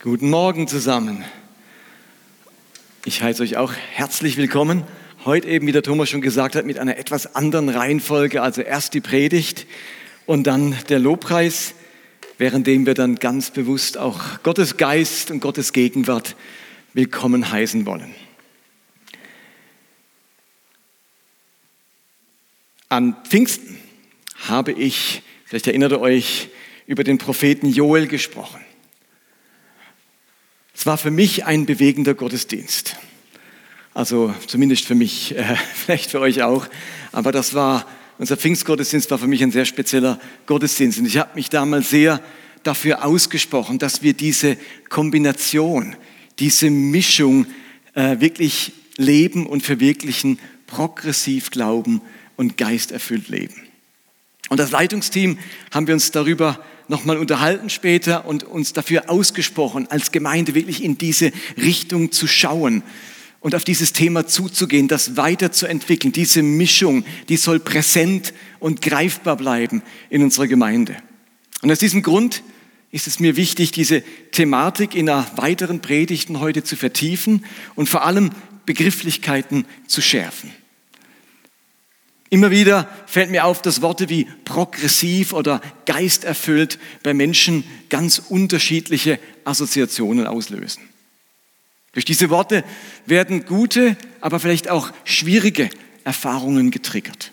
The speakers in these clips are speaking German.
Guten Morgen zusammen. Ich heiße euch auch herzlich willkommen. Heute eben, wie der Thomas schon gesagt hat, mit einer etwas anderen Reihenfolge. Also erst die Predigt und dann der Lobpreis, währenddem wir dann ganz bewusst auch Gottes Geist und Gottes Gegenwart willkommen heißen wollen. An Pfingsten habe ich, vielleicht erinnert ihr euch, über den Propheten Joel gesprochen. Es war für mich ein bewegender Gottesdienst. Also zumindest für mich, äh, vielleicht für euch auch. Aber das war, unser Pfingstgottesdienst war für mich ein sehr spezieller Gottesdienst. Und ich habe mich damals sehr dafür ausgesprochen, dass wir diese Kombination, diese Mischung äh, wirklich leben und verwirklichen, progressiv glauben und geisterfüllt leben. Und das Leitungsteam haben wir uns darüber nochmal unterhalten später und uns dafür ausgesprochen, als Gemeinde wirklich in diese Richtung zu schauen und auf dieses Thema zuzugehen, das weiterzuentwickeln. Diese Mischung, die soll präsent und greifbar bleiben in unserer Gemeinde. Und aus diesem Grund ist es mir wichtig, diese Thematik in einer weiteren Predigten heute zu vertiefen und vor allem Begrifflichkeiten zu schärfen. Immer wieder fällt mir auf, dass Worte wie progressiv oder geisterfüllt bei Menschen ganz unterschiedliche Assoziationen auslösen. Durch diese Worte werden gute, aber vielleicht auch schwierige Erfahrungen getriggert.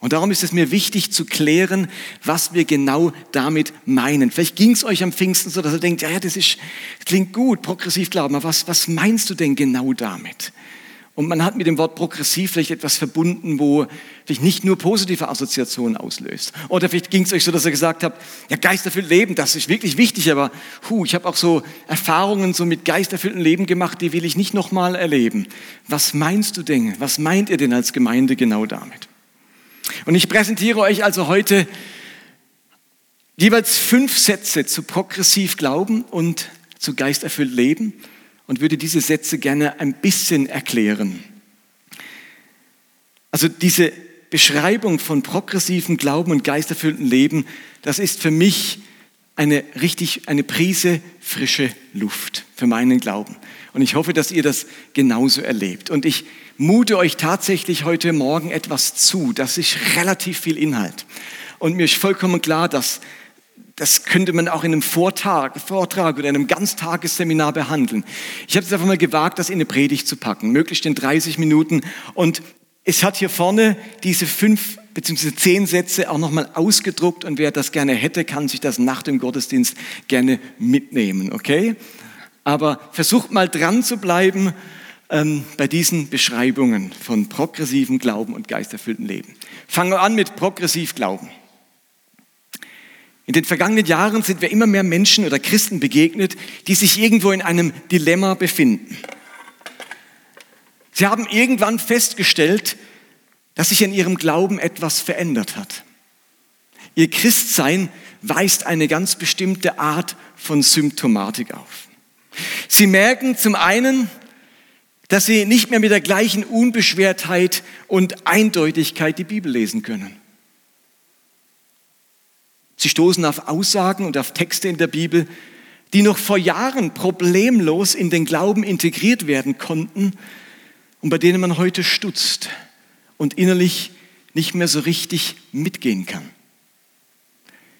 Und darum ist es mir wichtig zu klären, was wir genau damit meinen. Vielleicht ging es euch am Pfingsten so, dass ihr denkt, ja, ja das, ist, das klingt gut, progressiv glauben, aber was, was meinst du denn genau damit? Und man hat mit dem Wort progressiv vielleicht etwas verbunden, wo vielleicht nicht nur positive Assoziationen auslöst. Oder vielleicht ging es euch so, dass ihr gesagt habt, ja, geisterfüllt Leben, das ist wirklich wichtig, aber hu, ich habe auch so Erfahrungen so mit geisterfülltem Leben gemacht, die will ich nicht nochmal erleben. Was meinst du denn? Was meint ihr denn als Gemeinde genau damit? Und ich präsentiere euch also heute jeweils fünf Sätze zu progressiv Glauben und zu geisterfüllt Leben und würde diese Sätze gerne ein bisschen erklären. Also diese Beschreibung von progressivem Glauben und geisterfülltem Leben, das ist für mich eine richtig, eine Prise frische Luft für meinen Glauben. Und ich hoffe, dass ihr das genauso erlebt. Und ich mute euch tatsächlich heute Morgen etwas zu. Das ist relativ viel Inhalt. Und mir ist vollkommen klar, dass das könnte man auch in einem Vortrag, Vortrag oder einem Ganztagesseminar behandeln. Ich habe es einfach mal gewagt, das in eine Predigt zu packen, möglichst in 30 Minuten. Und es hat hier vorne diese fünf bzw. zehn Sätze auch nochmal ausgedruckt und wer das gerne hätte, kann sich das nach dem Gottesdienst gerne mitnehmen, okay? Aber versucht mal dran zu bleiben ähm, bei diesen Beschreibungen von progressivem Glauben und geisterfülltem Leben. Fangen wir an mit progressiv Glauben. In den vergangenen Jahren sind wir immer mehr Menschen oder Christen begegnet, die sich irgendwo in einem Dilemma befinden. Sie haben irgendwann festgestellt, dass sich in ihrem Glauben etwas verändert hat. Ihr Christsein weist eine ganz bestimmte Art von Symptomatik auf. Sie merken zum einen, dass sie nicht mehr mit der gleichen Unbeschwertheit und Eindeutigkeit die Bibel lesen können. Sie stoßen auf Aussagen und auf Texte in der Bibel, die noch vor Jahren problemlos in den Glauben integriert werden konnten und bei denen man heute stutzt und innerlich nicht mehr so richtig mitgehen kann.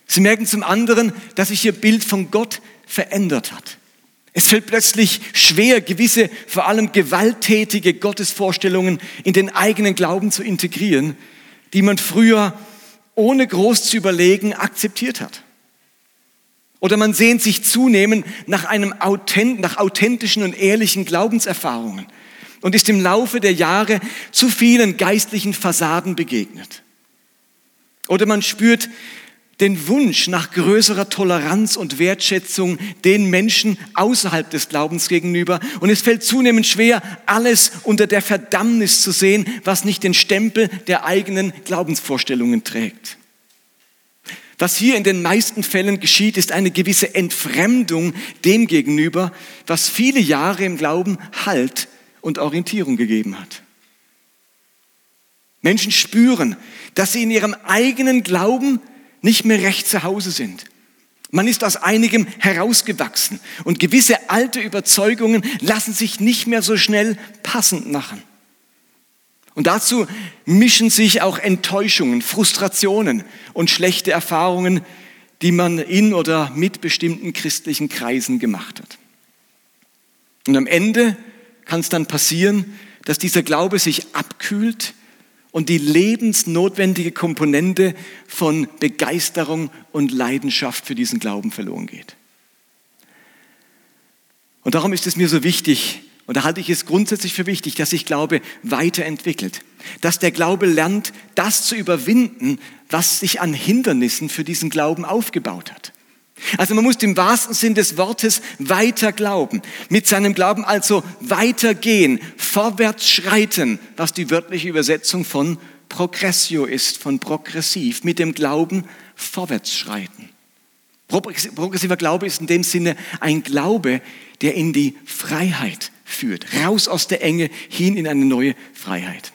Sie merken zum anderen, dass sich ihr Bild von Gott verändert hat. Es fällt plötzlich schwer, gewisse, vor allem gewalttätige Gottesvorstellungen in den eigenen Glauben zu integrieren, die man früher ohne groß zu überlegen akzeptiert hat. Oder man sehnt sich zunehmend nach, einem Authent, nach authentischen und ehrlichen Glaubenserfahrungen und ist im Laufe der Jahre zu vielen geistlichen Fassaden begegnet. Oder man spürt den Wunsch nach größerer Toleranz und Wertschätzung den Menschen außerhalb des Glaubens gegenüber. Und es fällt zunehmend schwer, alles unter der Verdammnis zu sehen, was nicht den Stempel der eigenen Glaubensvorstellungen trägt. Was hier in den meisten Fällen geschieht, ist eine gewisse Entfremdung dem gegenüber, was viele Jahre im Glauben Halt und Orientierung gegeben hat. Menschen spüren, dass sie in ihrem eigenen Glauben nicht mehr recht zu Hause sind. Man ist aus einigem herausgewachsen und gewisse alte Überzeugungen lassen sich nicht mehr so schnell passend machen. Und dazu mischen sich auch Enttäuschungen, Frustrationen und schlechte Erfahrungen, die man in oder mit bestimmten christlichen Kreisen gemacht hat. Und am Ende kann es dann passieren, dass dieser Glaube sich abkühlt und die lebensnotwendige Komponente von Begeisterung und Leidenschaft für diesen Glauben verloren geht. Und darum ist es mir so wichtig, und da halte ich es grundsätzlich für wichtig, dass sich Glaube weiterentwickelt, dass der Glaube lernt, das zu überwinden, was sich an Hindernissen für diesen Glauben aufgebaut hat. Also man muss im wahrsten Sinn des Wortes weiter glauben, mit seinem Glauben also weitergehen, vorwärts schreiten, was die wörtliche Übersetzung von progressio ist, von progressiv, mit dem Glauben vorwärts schreiten. Progressiver Glaube ist in dem Sinne ein Glaube, der in die Freiheit führt, raus aus der Enge hin in eine neue Freiheit.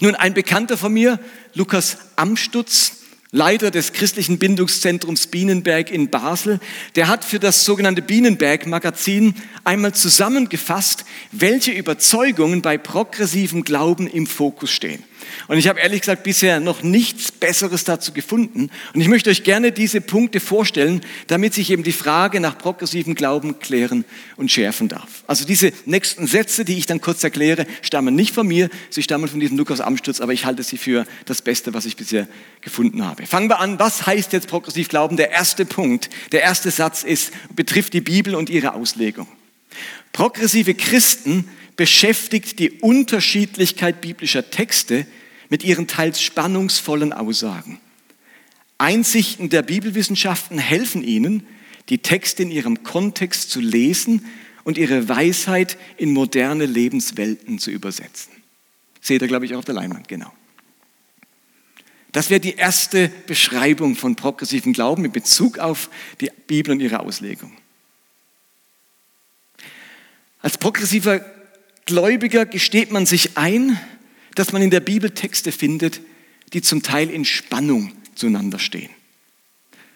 Nun, ein Bekannter von mir, Lukas Amstutz, Leiter des christlichen Bindungszentrums Bienenberg in Basel, der hat für das sogenannte Bienenberg-Magazin einmal zusammengefasst, welche Überzeugungen bei progressivem Glauben im Fokus stehen. Und ich habe ehrlich gesagt bisher noch nichts Besseres dazu gefunden. Und ich möchte euch gerne diese Punkte vorstellen, damit sich eben die Frage nach progressivem Glauben klären und schärfen darf. Also diese nächsten Sätze, die ich dann kurz erkläre, stammen nicht von mir, sie stammen von diesem Lukas Amstutz, aber ich halte sie für das Beste, was ich bisher gefunden habe. Fangen wir an, was heißt jetzt progressiv Glauben? Der erste Punkt, der erste Satz ist, betrifft die Bibel und ihre Auslegung. Progressive Christen beschäftigt die Unterschiedlichkeit biblischer Texte mit ihren teils spannungsvollen Aussagen. Einsichten der Bibelwissenschaften helfen ihnen, die Texte in ihrem Kontext zu lesen und ihre Weisheit in moderne Lebenswelten zu übersetzen. Seht ihr, glaube ich, auch auf der Leinwand, genau. Das wäre die erste Beschreibung von progressivem Glauben in Bezug auf die Bibel und ihre Auslegung. Als progressiver Gläubiger gesteht man sich ein, dass man in der Bibel Texte findet, die zum Teil in Spannung zueinander stehen.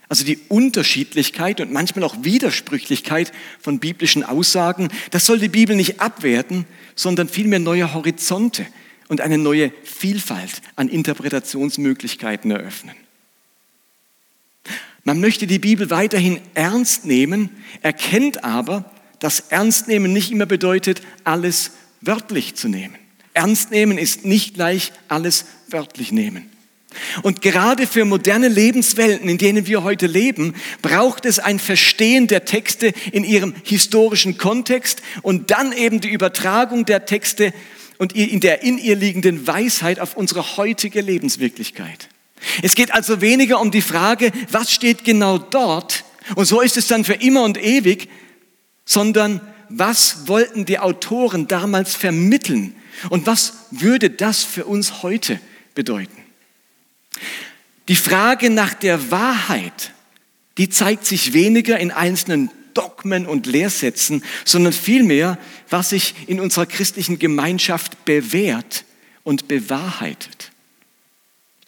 Also die Unterschiedlichkeit und manchmal auch Widersprüchlichkeit von biblischen Aussagen, das soll die Bibel nicht abwerten, sondern vielmehr neue Horizonte und eine neue Vielfalt an Interpretationsmöglichkeiten eröffnen. Man möchte die Bibel weiterhin ernst nehmen, erkennt aber, dass Ernstnehmen nicht immer bedeutet, alles wörtlich zu nehmen. Ernst nehmen ist nicht gleich alles wörtlich nehmen. Und gerade für moderne Lebenswelten, in denen wir heute leben, braucht es ein Verstehen der Texte in ihrem historischen Kontext und dann eben die Übertragung der Texte und in der in ihr liegenden Weisheit auf unsere heutige Lebenswirklichkeit. Es geht also weniger um die Frage, was steht genau dort und so ist es dann für immer und ewig, sondern was wollten die Autoren damals vermitteln und was würde das für uns heute bedeuten? Die Frage nach der Wahrheit, die zeigt sich weniger in einzelnen Dogmen und Lehrsätzen, sondern vielmehr, was sich in unserer christlichen Gemeinschaft bewährt und bewahrheitet.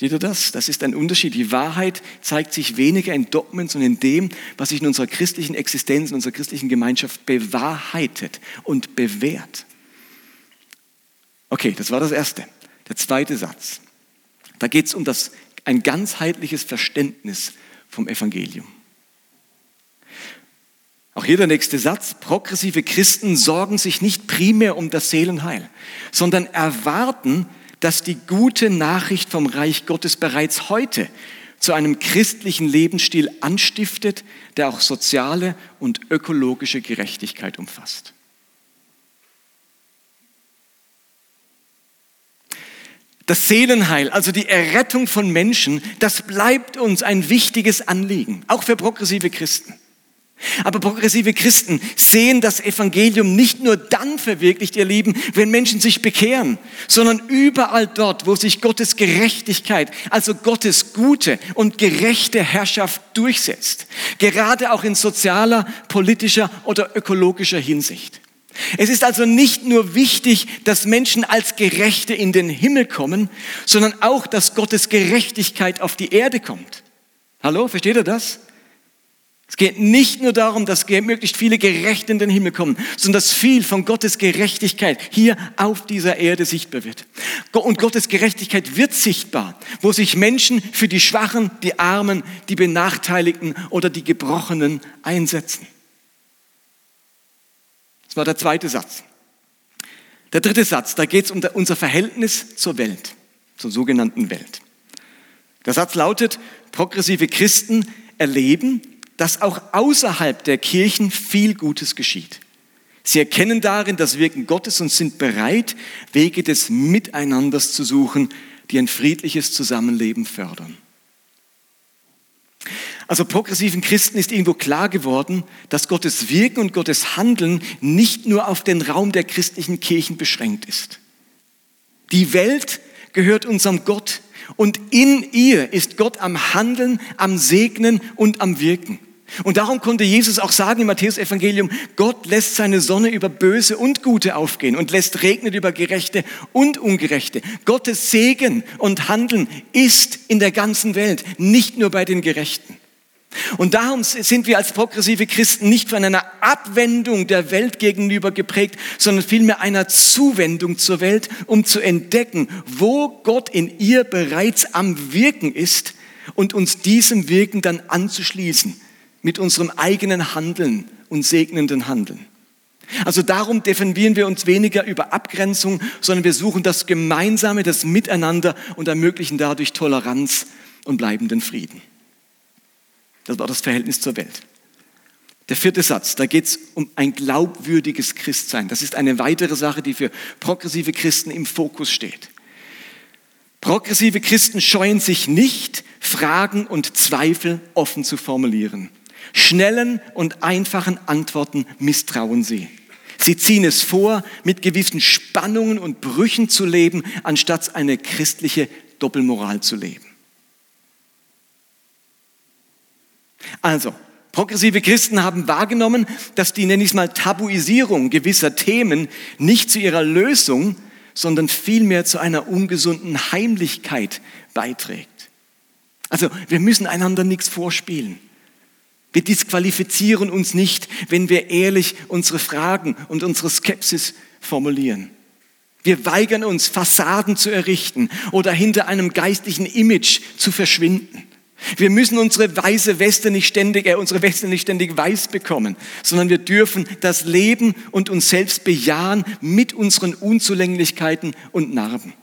Seht ihr das? Das ist ein Unterschied. Die Wahrheit zeigt sich weniger in Dogmen, sondern in dem, was sich in unserer christlichen Existenz, in unserer christlichen Gemeinschaft bewahrheitet und bewährt. Okay, das war das Erste. Der zweite Satz. Da geht es um das, ein ganzheitliches Verständnis vom Evangelium. Auch hier der nächste Satz. Progressive Christen sorgen sich nicht primär um das Seelenheil, sondern erwarten, dass die gute Nachricht vom Reich Gottes bereits heute zu einem christlichen Lebensstil anstiftet, der auch soziale und ökologische Gerechtigkeit umfasst. Das Seelenheil, also die Errettung von Menschen, das bleibt uns ein wichtiges Anliegen, auch für progressive Christen. Aber progressive Christen sehen das Evangelium nicht nur dann verwirklicht, ihr Lieben, wenn Menschen sich bekehren, sondern überall dort, wo sich Gottes Gerechtigkeit, also Gottes gute und gerechte Herrschaft durchsetzt. Gerade auch in sozialer, politischer oder ökologischer Hinsicht. Es ist also nicht nur wichtig, dass Menschen als Gerechte in den Himmel kommen, sondern auch, dass Gottes Gerechtigkeit auf die Erde kommt. Hallo, versteht ihr das? Geht nicht nur darum, dass möglichst viele Gerechte in den Himmel kommen, sondern dass viel von Gottes Gerechtigkeit hier auf dieser Erde sichtbar wird. Und Gottes Gerechtigkeit wird sichtbar, wo sich Menschen für die Schwachen, die Armen, die Benachteiligten oder die Gebrochenen einsetzen. Das war der zweite Satz. Der dritte Satz, da geht es um unser Verhältnis zur Welt, zur sogenannten Welt. Der Satz lautet, progressive Christen erleben, dass auch außerhalb der Kirchen viel Gutes geschieht. Sie erkennen darin das Wirken Gottes und sind bereit, Wege des Miteinanders zu suchen, die ein friedliches Zusammenleben fördern. Also progressiven Christen ist irgendwo klar geworden, dass Gottes Wirken und Gottes Handeln nicht nur auf den Raum der christlichen Kirchen beschränkt ist. Die Welt gehört unserem Gott und in ihr ist Gott am Handeln, am Segnen und am Wirken. Und darum konnte Jesus auch sagen im Matthäus-Evangelium, Gott lässt seine Sonne über Böse und Gute aufgehen und lässt regnen über Gerechte und Ungerechte. Gottes Segen und Handeln ist in der ganzen Welt, nicht nur bei den Gerechten. Und darum sind wir als progressive Christen nicht von einer Abwendung der Welt gegenüber geprägt, sondern vielmehr einer Zuwendung zur Welt, um zu entdecken, wo Gott in ihr bereits am Wirken ist und uns diesem Wirken dann anzuschließen mit unserem eigenen Handeln und segnenden Handeln. Also darum definieren wir uns weniger über Abgrenzung, sondern wir suchen das Gemeinsame, das Miteinander und ermöglichen dadurch Toleranz und bleibenden Frieden. Das war das Verhältnis zur Welt. Der vierte Satz, da geht es um ein glaubwürdiges Christsein. Das ist eine weitere Sache, die für progressive Christen im Fokus steht. Progressive Christen scheuen sich nicht, Fragen und Zweifel offen zu formulieren. Schnellen und einfachen Antworten misstrauen sie. Sie ziehen es vor, mit gewissen Spannungen und Brüchen zu leben, anstatt eine christliche Doppelmoral zu leben. Also, progressive Christen haben wahrgenommen, dass die, nenne ich es mal, Tabuisierung gewisser Themen nicht zu ihrer Lösung, sondern vielmehr zu einer ungesunden Heimlichkeit beiträgt. Also, wir müssen einander nichts vorspielen. Wir disqualifizieren uns nicht, wenn wir ehrlich unsere Fragen und unsere Skepsis formulieren. Wir weigern uns, Fassaden zu errichten oder hinter einem geistlichen Image zu verschwinden. Wir müssen unsere weiße Weste nicht ständig, äh, unsere Weste nicht ständig weiß bekommen, sondern wir dürfen das Leben und uns selbst bejahen mit unseren Unzulänglichkeiten und Narben.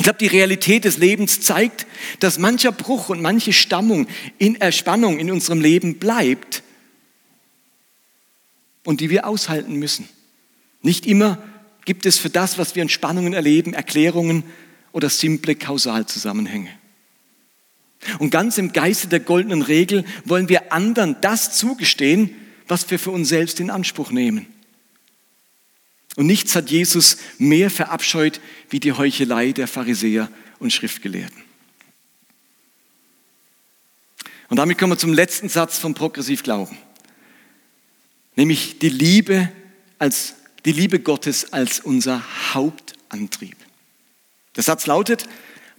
Ich glaube, die Realität des Lebens zeigt, dass mancher Bruch und manche Stammung in Erspannung in unserem Leben bleibt und die wir aushalten müssen. Nicht immer gibt es für das, was wir in Spannungen erleben, Erklärungen oder simple Kausalzusammenhänge. Und ganz im Geiste der goldenen Regel wollen wir anderen das zugestehen, was wir für uns selbst in Anspruch nehmen. Und nichts hat Jesus mehr verabscheut wie die Heuchelei der Pharisäer und Schriftgelehrten. Und damit kommen wir zum letzten Satz vom Progressivglauben, nämlich die Liebe als die Liebe Gottes als unser Hauptantrieb. Der Satz lautet: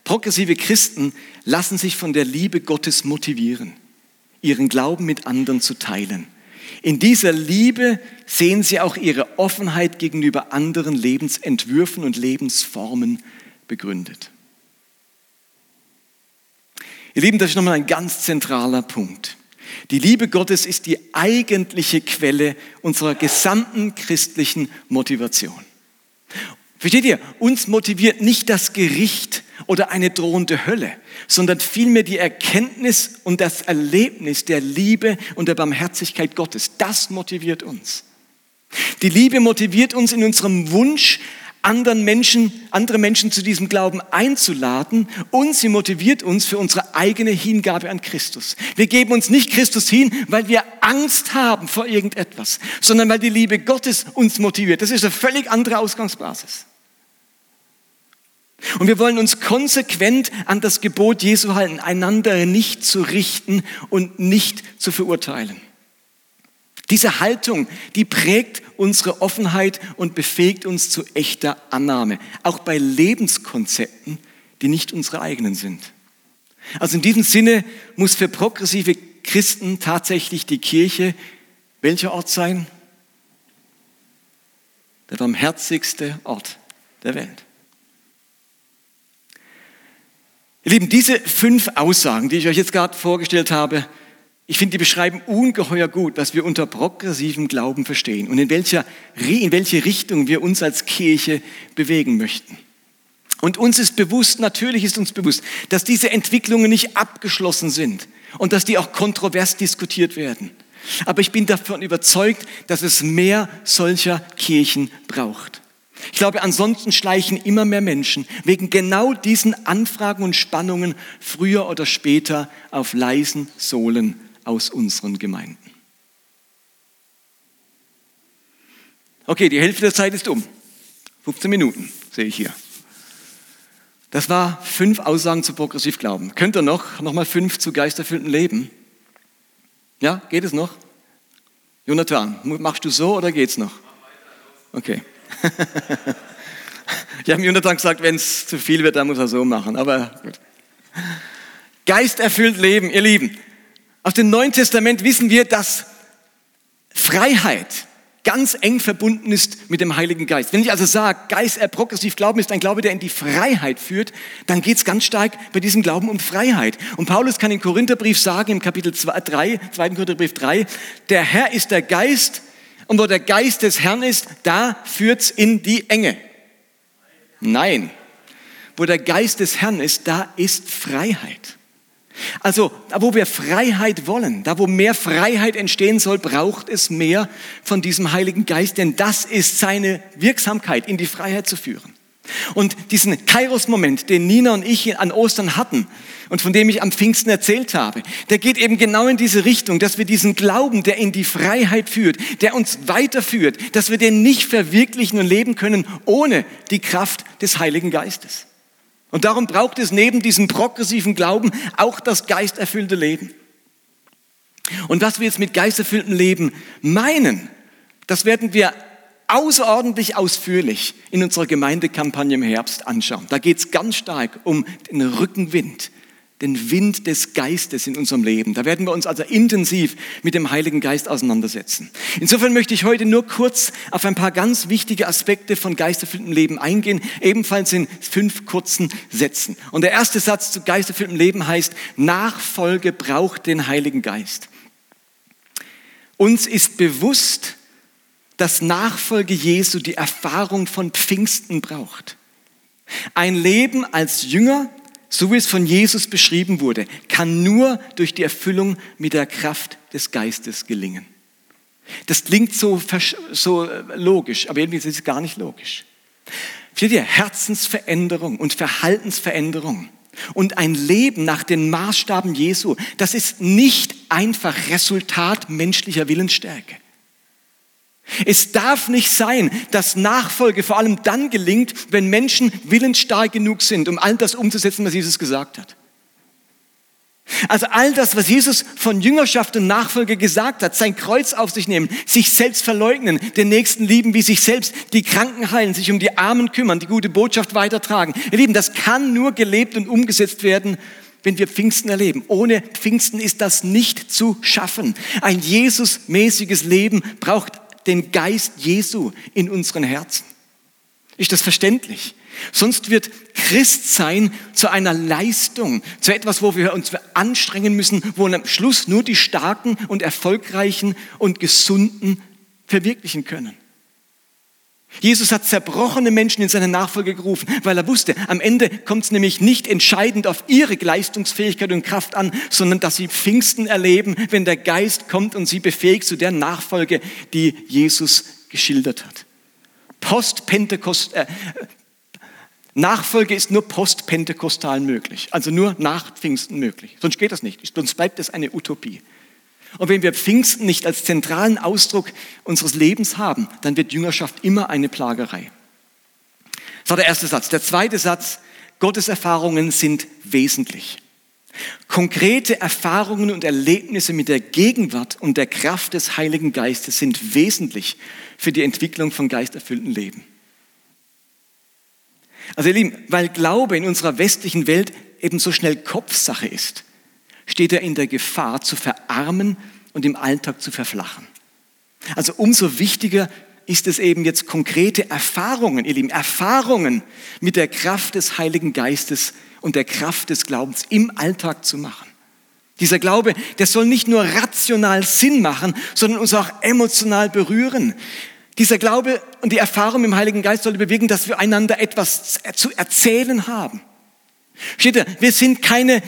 Progressive Christen lassen sich von der Liebe Gottes motivieren, ihren Glauben mit anderen zu teilen in dieser Liebe sehen sie auch ihre Offenheit gegenüber anderen Lebensentwürfen und Lebensformen begründet. Ihr Lieben, das ist nochmal ein ganz zentraler Punkt. Die Liebe Gottes ist die eigentliche Quelle unserer gesamten christlichen Motivation. Versteht ihr? Uns motiviert nicht das Gericht oder eine drohende Hölle, sondern vielmehr die Erkenntnis und das Erlebnis der Liebe und der Barmherzigkeit Gottes. Das motiviert uns. Die Liebe motiviert uns in unserem Wunsch, anderen Menschen, andere Menschen zu diesem Glauben einzuladen und sie motiviert uns für unsere eigene Hingabe an Christus. Wir geben uns nicht Christus hin, weil wir Angst haben vor irgendetwas, sondern weil die Liebe Gottes uns motiviert. Das ist eine völlig andere Ausgangsbasis. Und wir wollen uns konsequent an das Gebot Jesu halten, einander nicht zu richten und nicht zu verurteilen. Diese Haltung, die prägt unsere Offenheit und befähigt uns zu echter Annahme, auch bei Lebenskonzepten, die nicht unsere eigenen sind. Also in diesem Sinne muss für progressive Christen tatsächlich die Kirche welcher Ort sein? Der barmherzigste Ort der Welt. Ihr Lieben, diese fünf Aussagen, die ich euch jetzt gerade vorgestellt habe, ich finde, die beschreiben ungeheuer gut, was wir unter progressivem Glauben verstehen und in, welcher, in welche Richtung wir uns als Kirche bewegen möchten. Und uns ist bewusst, natürlich ist uns bewusst, dass diese Entwicklungen nicht abgeschlossen sind und dass die auch kontrovers diskutiert werden. Aber ich bin davon überzeugt, dass es mehr solcher Kirchen braucht. Ich glaube, ansonsten schleichen immer mehr Menschen wegen genau diesen Anfragen und Spannungen früher oder später auf leisen Sohlen aus unseren Gemeinden. Okay, die Hälfte der Zeit ist um. 15 Minuten sehe ich hier. Das war fünf Aussagen zu progressiv Glauben. Könnt ihr noch, noch mal fünf zu geisterfüllten Leben? Ja, geht es noch? Jonathan, machst du so oder geht's noch? Okay. ich habe Jonathan gesagt, wenn es zu viel wird, dann muss er so machen. Aber gut. Geisterfüllt Leben, ihr Lieben. Aus dem Neuen Testament wissen wir, dass Freiheit ganz eng verbunden ist mit dem Heiligen Geist. Wenn ich also sage, Geist, äh, progressiv Glauben ist ein Glaube, der in die Freiheit führt, dann geht es ganz stark bei diesem Glauben um Freiheit. Und Paulus kann im Korintherbrief sagen, im Kapitel 3, 2. Korintherbrief 3, der Herr ist der Geist und wo der Geist des Herrn ist, da führt's in die Enge. Nein, wo der Geist des Herrn ist, da ist Freiheit. Also, da wo wir Freiheit wollen, da wo mehr Freiheit entstehen soll, braucht es mehr von diesem Heiligen Geist, denn das ist seine Wirksamkeit, in die Freiheit zu führen. Und diesen Kairos-Moment, den Nina und ich an Ostern hatten und von dem ich am Pfingsten erzählt habe, der geht eben genau in diese Richtung, dass wir diesen Glauben, der in die Freiheit führt, der uns weiterführt, dass wir den nicht verwirklichen und leben können ohne die Kraft des Heiligen Geistes. Und darum braucht es neben diesem progressiven Glauben auch das geisterfüllte Leben. Und was wir jetzt mit geisterfülltem Leben meinen, das werden wir außerordentlich ausführlich in unserer Gemeindekampagne im Herbst anschauen. Da geht es ganz stark um den Rückenwind, den Wind des Geistes in unserem Leben. Da werden wir uns also intensiv mit dem Heiligen Geist auseinandersetzen. Insofern möchte ich heute nur kurz auf ein paar ganz wichtige Aspekte von geisterfülltem Leben eingehen, ebenfalls in fünf kurzen Sätzen. Und der erste Satz zu geisterfülltem Leben heißt, Nachfolge braucht den Heiligen Geist. Uns ist bewusst, dass Nachfolge Jesu die Erfahrung von Pfingsten braucht. Ein Leben als Jünger so wie es von Jesus beschrieben wurde, kann nur durch die Erfüllung mit der Kraft des Geistes gelingen. Das klingt so, so äh, logisch, aber irgendwie ist es gar nicht logisch. Versteht ihr? Herzensveränderung und Verhaltensveränderung und ein Leben nach den Maßstaben Jesu, das ist nicht einfach Resultat menschlicher Willensstärke. Es darf nicht sein, dass Nachfolge vor allem dann gelingt, wenn Menschen willensstark genug sind, um all das umzusetzen, was Jesus gesagt hat. Also all das, was Jesus von Jüngerschaft und Nachfolge gesagt hat, sein Kreuz auf sich nehmen, sich selbst verleugnen, den Nächsten lieben wie sich selbst, die Kranken heilen, sich um die Armen kümmern, die gute Botschaft weitertragen. Ihr Lieben, das kann nur gelebt und umgesetzt werden, wenn wir Pfingsten erleben. Ohne Pfingsten ist das nicht zu schaffen. Ein Jesus-mäßiges Leben braucht den Geist Jesu in unseren Herzen. Ist das verständlich? Sonst wird Christsein zu einer Leistung, zu etwas, wo wir uns anstrengen müssen, wo am Schluss nur die Starken und Erfolgreichen und Gesunden verwirklichen können. Jesus hat zerbrochene Menschen in seine Nachfolge gerufen, weil er wusste, am Ende kommt es nämlich nicht entscheidend auf ihre Leistungsfähigkeit und Kraft an, sondern dass sie Pfingsten erleben, wenn der Geist kommt und sie befähigt zu der Nachfolge, die Jesus geschildert hat. Postpentekost, äh, Nachfolge ist nur postpentekostal möglich, also nur nach Pfingsten möglich. Sonst geht das nicht, sonst bleibt es eine Utopie. Und wenn wir Pfingsten nicht als zentralen Ausdruck unseres Lebens haben, dann wird Jüngerschaft immer eine Plagerei. Das war der erste Satz. Der zweite Satz, Gottes Erfahrungen sind wesentlich. Konkrete Erfahrungen und Erlebnisse mit der Gegenwart und der Kraft des Heiligen Geistes sind wesentlich für die Entwicklung von geisterfüllten Leben. Also ihr Lieben, weil Glaube in unserer westlichen Welt eben so schnell Kopfsache ist, steht er in der Gefahr zu verarmen und im Alltag zu verflachen. Also umso wichtiger ist es eben jetzt konkrete Erfahrungen, ihr Lieben, Erfahrungen mit der Kraft des Heiligen Geistes und der Kraft des Glaubens im Alltag zu machen. Dieser Glaube, der soll nicht nur rational Sinn machen, sondern uns auch emotional berühren. Dieser Glaube und die Erfahrung im Heiligen Geist soll bewegen, dass wir einander etwas zu erzählen haben. Steht ihr, wir sind keine,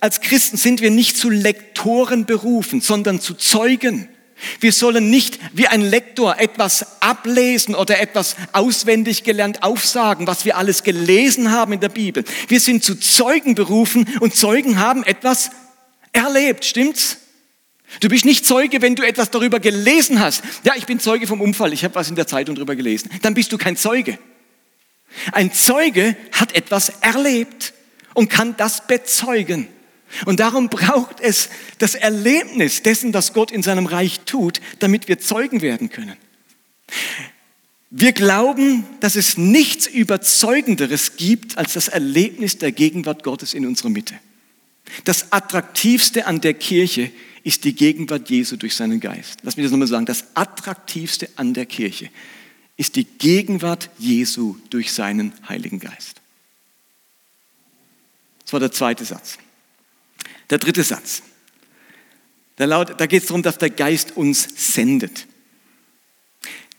als Christen sind wir nicht zu Lektoren berufen, sondern zu Zeugen. Wir sollen nicht wie ein Lektor etwas ablesen oder etwas auswendig gelernt aufsagen, was wir alles gelesen haben in der Bibel. Wir sind zu Zeugen berufen und Zeugen haben etwas erlebt, stimmt's? Du bist nicht Zeuge, wenn du etwas darüber gelesen hast. Ja, ich bin Zeuge vom Unfall, ich habe was in der Zeitung darüber gelesen. Dann bist du kein Zeuge. Ein Zeuge hat etwas erlebt und kann das bezeugen. Und darum braucht es das Erlebnis dessen, was Gott in seinem Reich tut, damit wir Zeugen werden können. Wir glauben, dass es nichts Überzeugenderes gibt als das Erlebnis der Gegenwart Gottes in unserer Mitte. Das Attraktivste an der Kirche ist die Gegenwart Jesu durch seinen Geist. Lass mich das nochmal sagen. Das Attraktivste an der Kirche ist die Gegenwart Jesu durch seinen Heiligen Geist. Das war der zweite Satz. Der dritte Satz. Da, da geht es darum, dass der Geist uns sendet.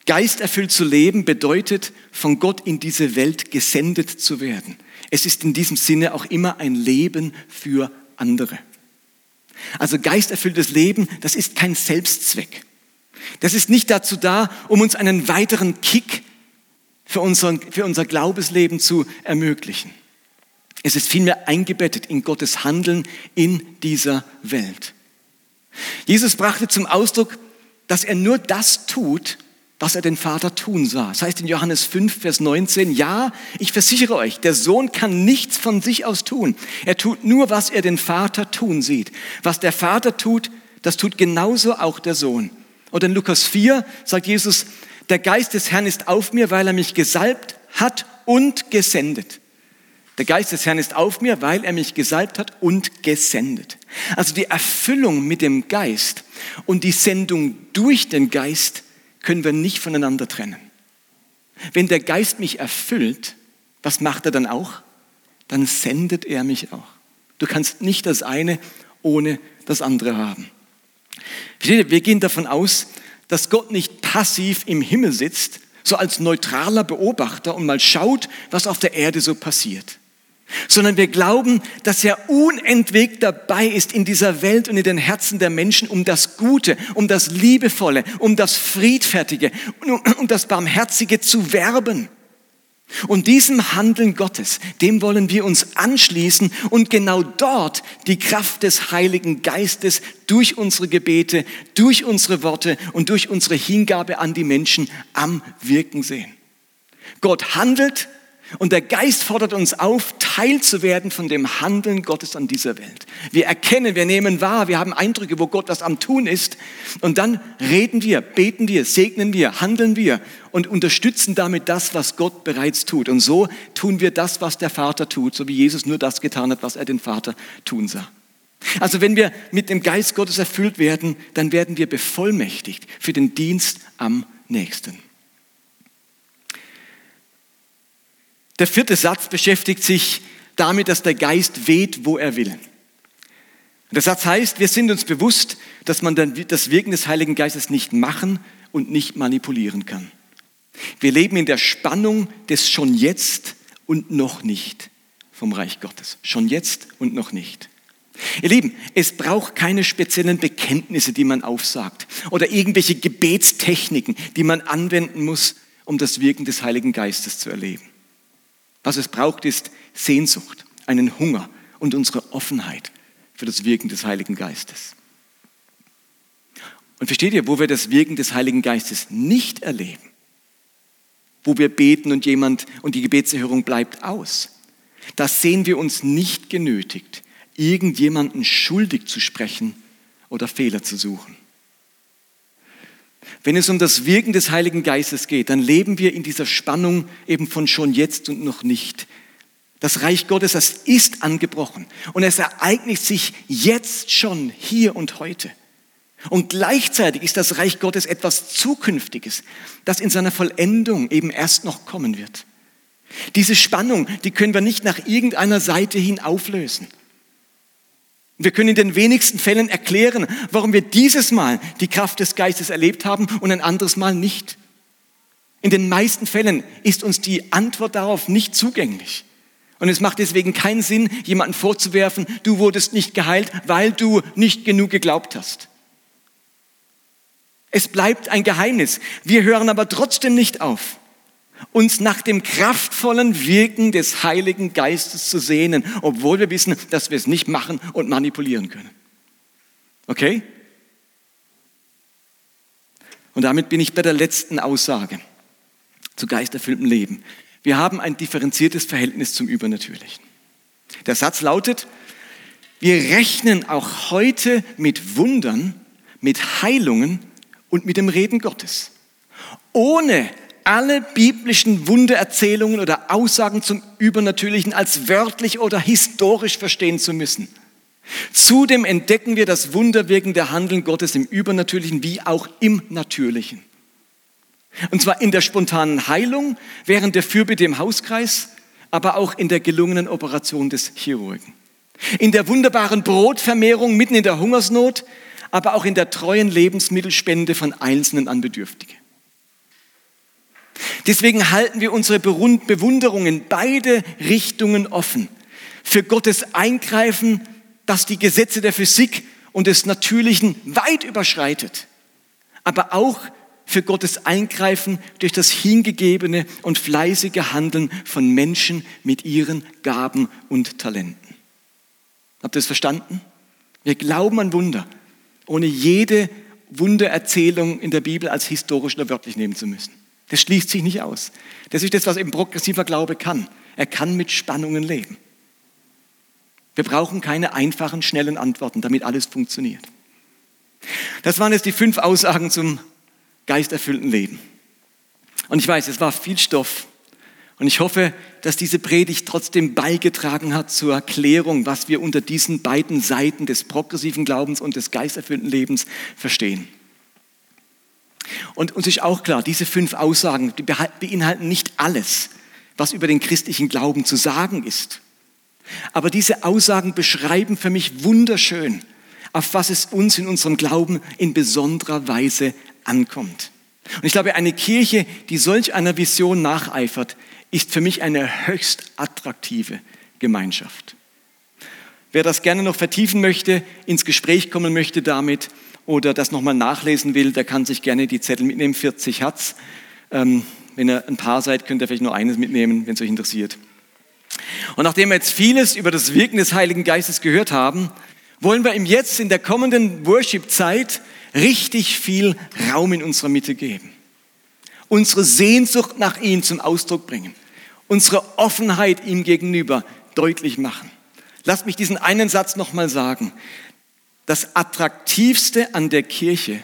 Geisterfüllt zu leben bedeutet, von Gott in diese Welt gesendet zu werden. Es ist in diesem Sinne auch immer ein Leben für andere. Also geisterfülltes Leben, das ist kein Selbstzweck. Das ist nicht dazu da, um uns einen weiteren Kick für, unseren, für unser Glaubensleben zu ermöglichen. Es ist vielmehr eingebettet in Gottes Handeln in dieser Welt. Jesus brachte zum Ausdruck, dass er nur das tut, was er den Vater tun sah. Das heißt in Johannes 5, Vers 19, ja, ich versichere euch, der Sohn kann nichts von sich aus tun. Er tut nur, was er den Vater tun sieht. Was der Vater tut, das tut genauso auch der Sohn. Und in Lukas 4 sagt Jesus, der Geist des Herrn ist auf mir, weil er mich gesalbt hat und gesendet. Der Geist des Herrn ist auf mir, weil er mich gesalbt hat und gesendet. Also die Erfüllung mit dem Geist und die Sendung durch den Geist können wir nicht voneinander trennen. Wenn der Geist mich erfüllt, was macht er dann auch? Dann sendet er mich auch. Du kannst nicht das eine ohne das andere haben. Wir gehen davon aus, dass Gott nicht passiv im Himmel sitzt, so als neutraler Beobachter und mal schaut, was auf der Erde so passiert sondern wir glauben, dass er unentwegt dabei ist in dieser Welt und in den Herzen der Menschen, um das Gute, um das Liebevolle, um das Friedfertige, um das Barmherzige zu werben. Und diesem Handeln Gottes, dem wollen wir uns anschließen und genau dort die Kraft des Heiligen Geistes durch unsere Gebete, durch unsere Worte und durch unsere Hingabe an die Menschen am Wirken sehen. Gott handelt und der Geist fordert uns auf, Teil zu werden von dem Handeln Gottes an dieser Welt. Wir erkennen, wir nehmen wahr, wir haben Eindrücke, wo Gott was am Tun ist. Und dann reden wir, beten wir, segnen wir, handeln wir und unterstützen damit das, was Gott bereits tut. Und so tun wir das, was der Vater tut, so wie Jesus nur das getan hat, was er den Vater tun sah. Also wenn wir mit dem Geist Gottes erfüllt werden, dann werden wir bevollmächtigt für den Dienst am nächsten. Der vierte Satz beschäftigt sich damit, dass der Geist weht, wo er will. Der Satz heißt, wir sind uns bewusst, dass man das Wirken des Heiligen Geistes nicht machen und nicht manipulieren kann. Wir leben in der Spannung des schon jetzt und noch nicht vom Reich Gottes. Schon jetzt und noch nicht. Ihr Lieben, es braucht keine speziellen Bekenntnisse, die man aufsagt oder irgendwelche Gebetstechniken, die man anwenden muss, um das Wirken des Heiligen Geistes zu erleben. Was es braucht, ist Sehnsucht, einen Hunger und unsere Offenheit für das Wirken des Heiligen Geistes. Und versteht ihr, wo wir das Wirken des Heiligen Geistes nicht erleben? Wo wir beten und jemand und die Gebetserhörung bleibt aus. Da sehen wir uns nicht genötigt, irgendjemanden schuldig zu sprechen oder Fehler zu suchen. Wenn es um das Wirken des Heiligen Geistes geht, dann leben wir in dieser Spannung eben von schon jetzt und noch nicht. Das Reich Gottes, das ist angebrochen und es ereignet sich jetzt schon hier und heute. Und gleichzeitig ist das Reich Gottes etwas Zukünftiges, das in seiner Vollendung eben erst noch kommen wird. Diese Spannung, die können wir nicht nach irgendeiner Seite hin auflösen. Wir können in den wenigsten Fällen erklären, warum wir dieses Mal die Kraft des Geistes erlebt haben und ein anderes Mal nicht. In den meisten Fällen ist uns die Antwort darauf nicht zugänglich. Und es macht deswegen keinen Sinn, jemanden vorzuwerfen, du wurdest nicht geheilt, weil du nicht genug geglaubt hast. Es bleibt ein Geheimnis. Wir hören aber trotzdem nicht auf, uns nach dem kraftvollen Wirken des Heiligen Geistes zu sehnen, obwohl wir wissen, dass wir es nicht machen und manipulieren können. Okay? Und damit bin ich bei der letzten Aussage zu geisterfülltem Leben. Wir haben ein differenziertes Verhältnis zum Übernatürlichen. Der Satz lautet, wir rechnen auch heute mit Wundern, mit Heilungen und mit dem Reden Gottes. Ohne alle biblischen Wundererzählungen oder Aussagen zum Übernatürlichen als wörtlich oder historisch verstehen zu müssen. Zudem entdecken wir das wunderwirkende Handeln Gottes im Übernatürlichen wie auch im Natürlichen. Und zwar in der spontanen Heilung, während der Fürbitte im Hauskreis, aber auch in der gelungenen Operation des Chirurgen. In der wunderbaren Brotvermehrung mitten in der Hungersnot, aber auch in der treuen Lebensmittelspende von Einzelnen an Bedürftige. Deswegen halten wir unsere Bewunderung in beide Richtungen offen. Für Gottes Eingreifen, das die Gesetze der Physik und des Natürlichen weit überschreitet. Aber auch für Gottes Eingreifen durch das hingegebene und fleißige Handeln von Menschen mit ihren Gaben und Talenten. Habt ihr es verstanden? Wir glauben an Wunder ohne jede Wundererzählung in der Bibel als historisch oder wörtlich nehmen zu müssen. Das schließt sich nicht aus. Das ist das, was eben progressiver Glaube kann. Er kann mit Spannungen leben. Wir brauchen keine einfachen, schnellen Antworten, damit alles funktioniert. Das waren jetzt die fünf Aussagen zum geisterfüllten Leben. Und ich weiß, es war viel Stoff. Und ich hoffe, dass diese Predigt trotzdem beigetragen hat zur Erklärung, was wir unter diesen beiden Seiten des progressiven Glaubens und des geisterfüllten Lebens verstehen. Und uns ist auch klar, diese fünf Aussagen die beinhalten nicht alles, was über den christlichen Glauben zu sagen ist. Aber diese Aussagen beschreiben für mich wunderschön, auf was es uns in unserem Glauben in besonderer Weise ankommt. Und ich glaube, eine Kirche, die solch einer Vision nacheifert, ist für mich eine höchst attraktive Gemeinschaft. Wer das gerne noch vertiefen möchte, ins Gespräch kommen möchte damit oder das nochmal nachlesen will, der kann sich gerne die Zettel mitnehmen, 40 hat's. Ähm, wenn ihr ein paar seid, könnt ihr vielleicht nur eines mitnehmen, wenn es euch interessiert. Und nachdem wir jetzt vieles über das Wirken des Heiligen Geistes gehört haben, wollen wir ihm jetzt in der kommenden Worship-Zeit richtig viel Raum in unserer Mitte geben unsere Sehnsucht nach ihm zum Ausdruck bringen, unsere Offenheit ihm gegenüber deutlich machen. Lass mich diesen einen Satz nochmal sagen. Das Attraktivste an der Kirche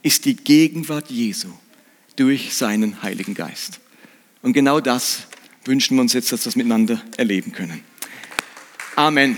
ist die Gegenwart Jesu durch seinen Heiligen Geist. Und genau das wünschen wir uns jetzt, dass wir das miteinander erleben können. Amen.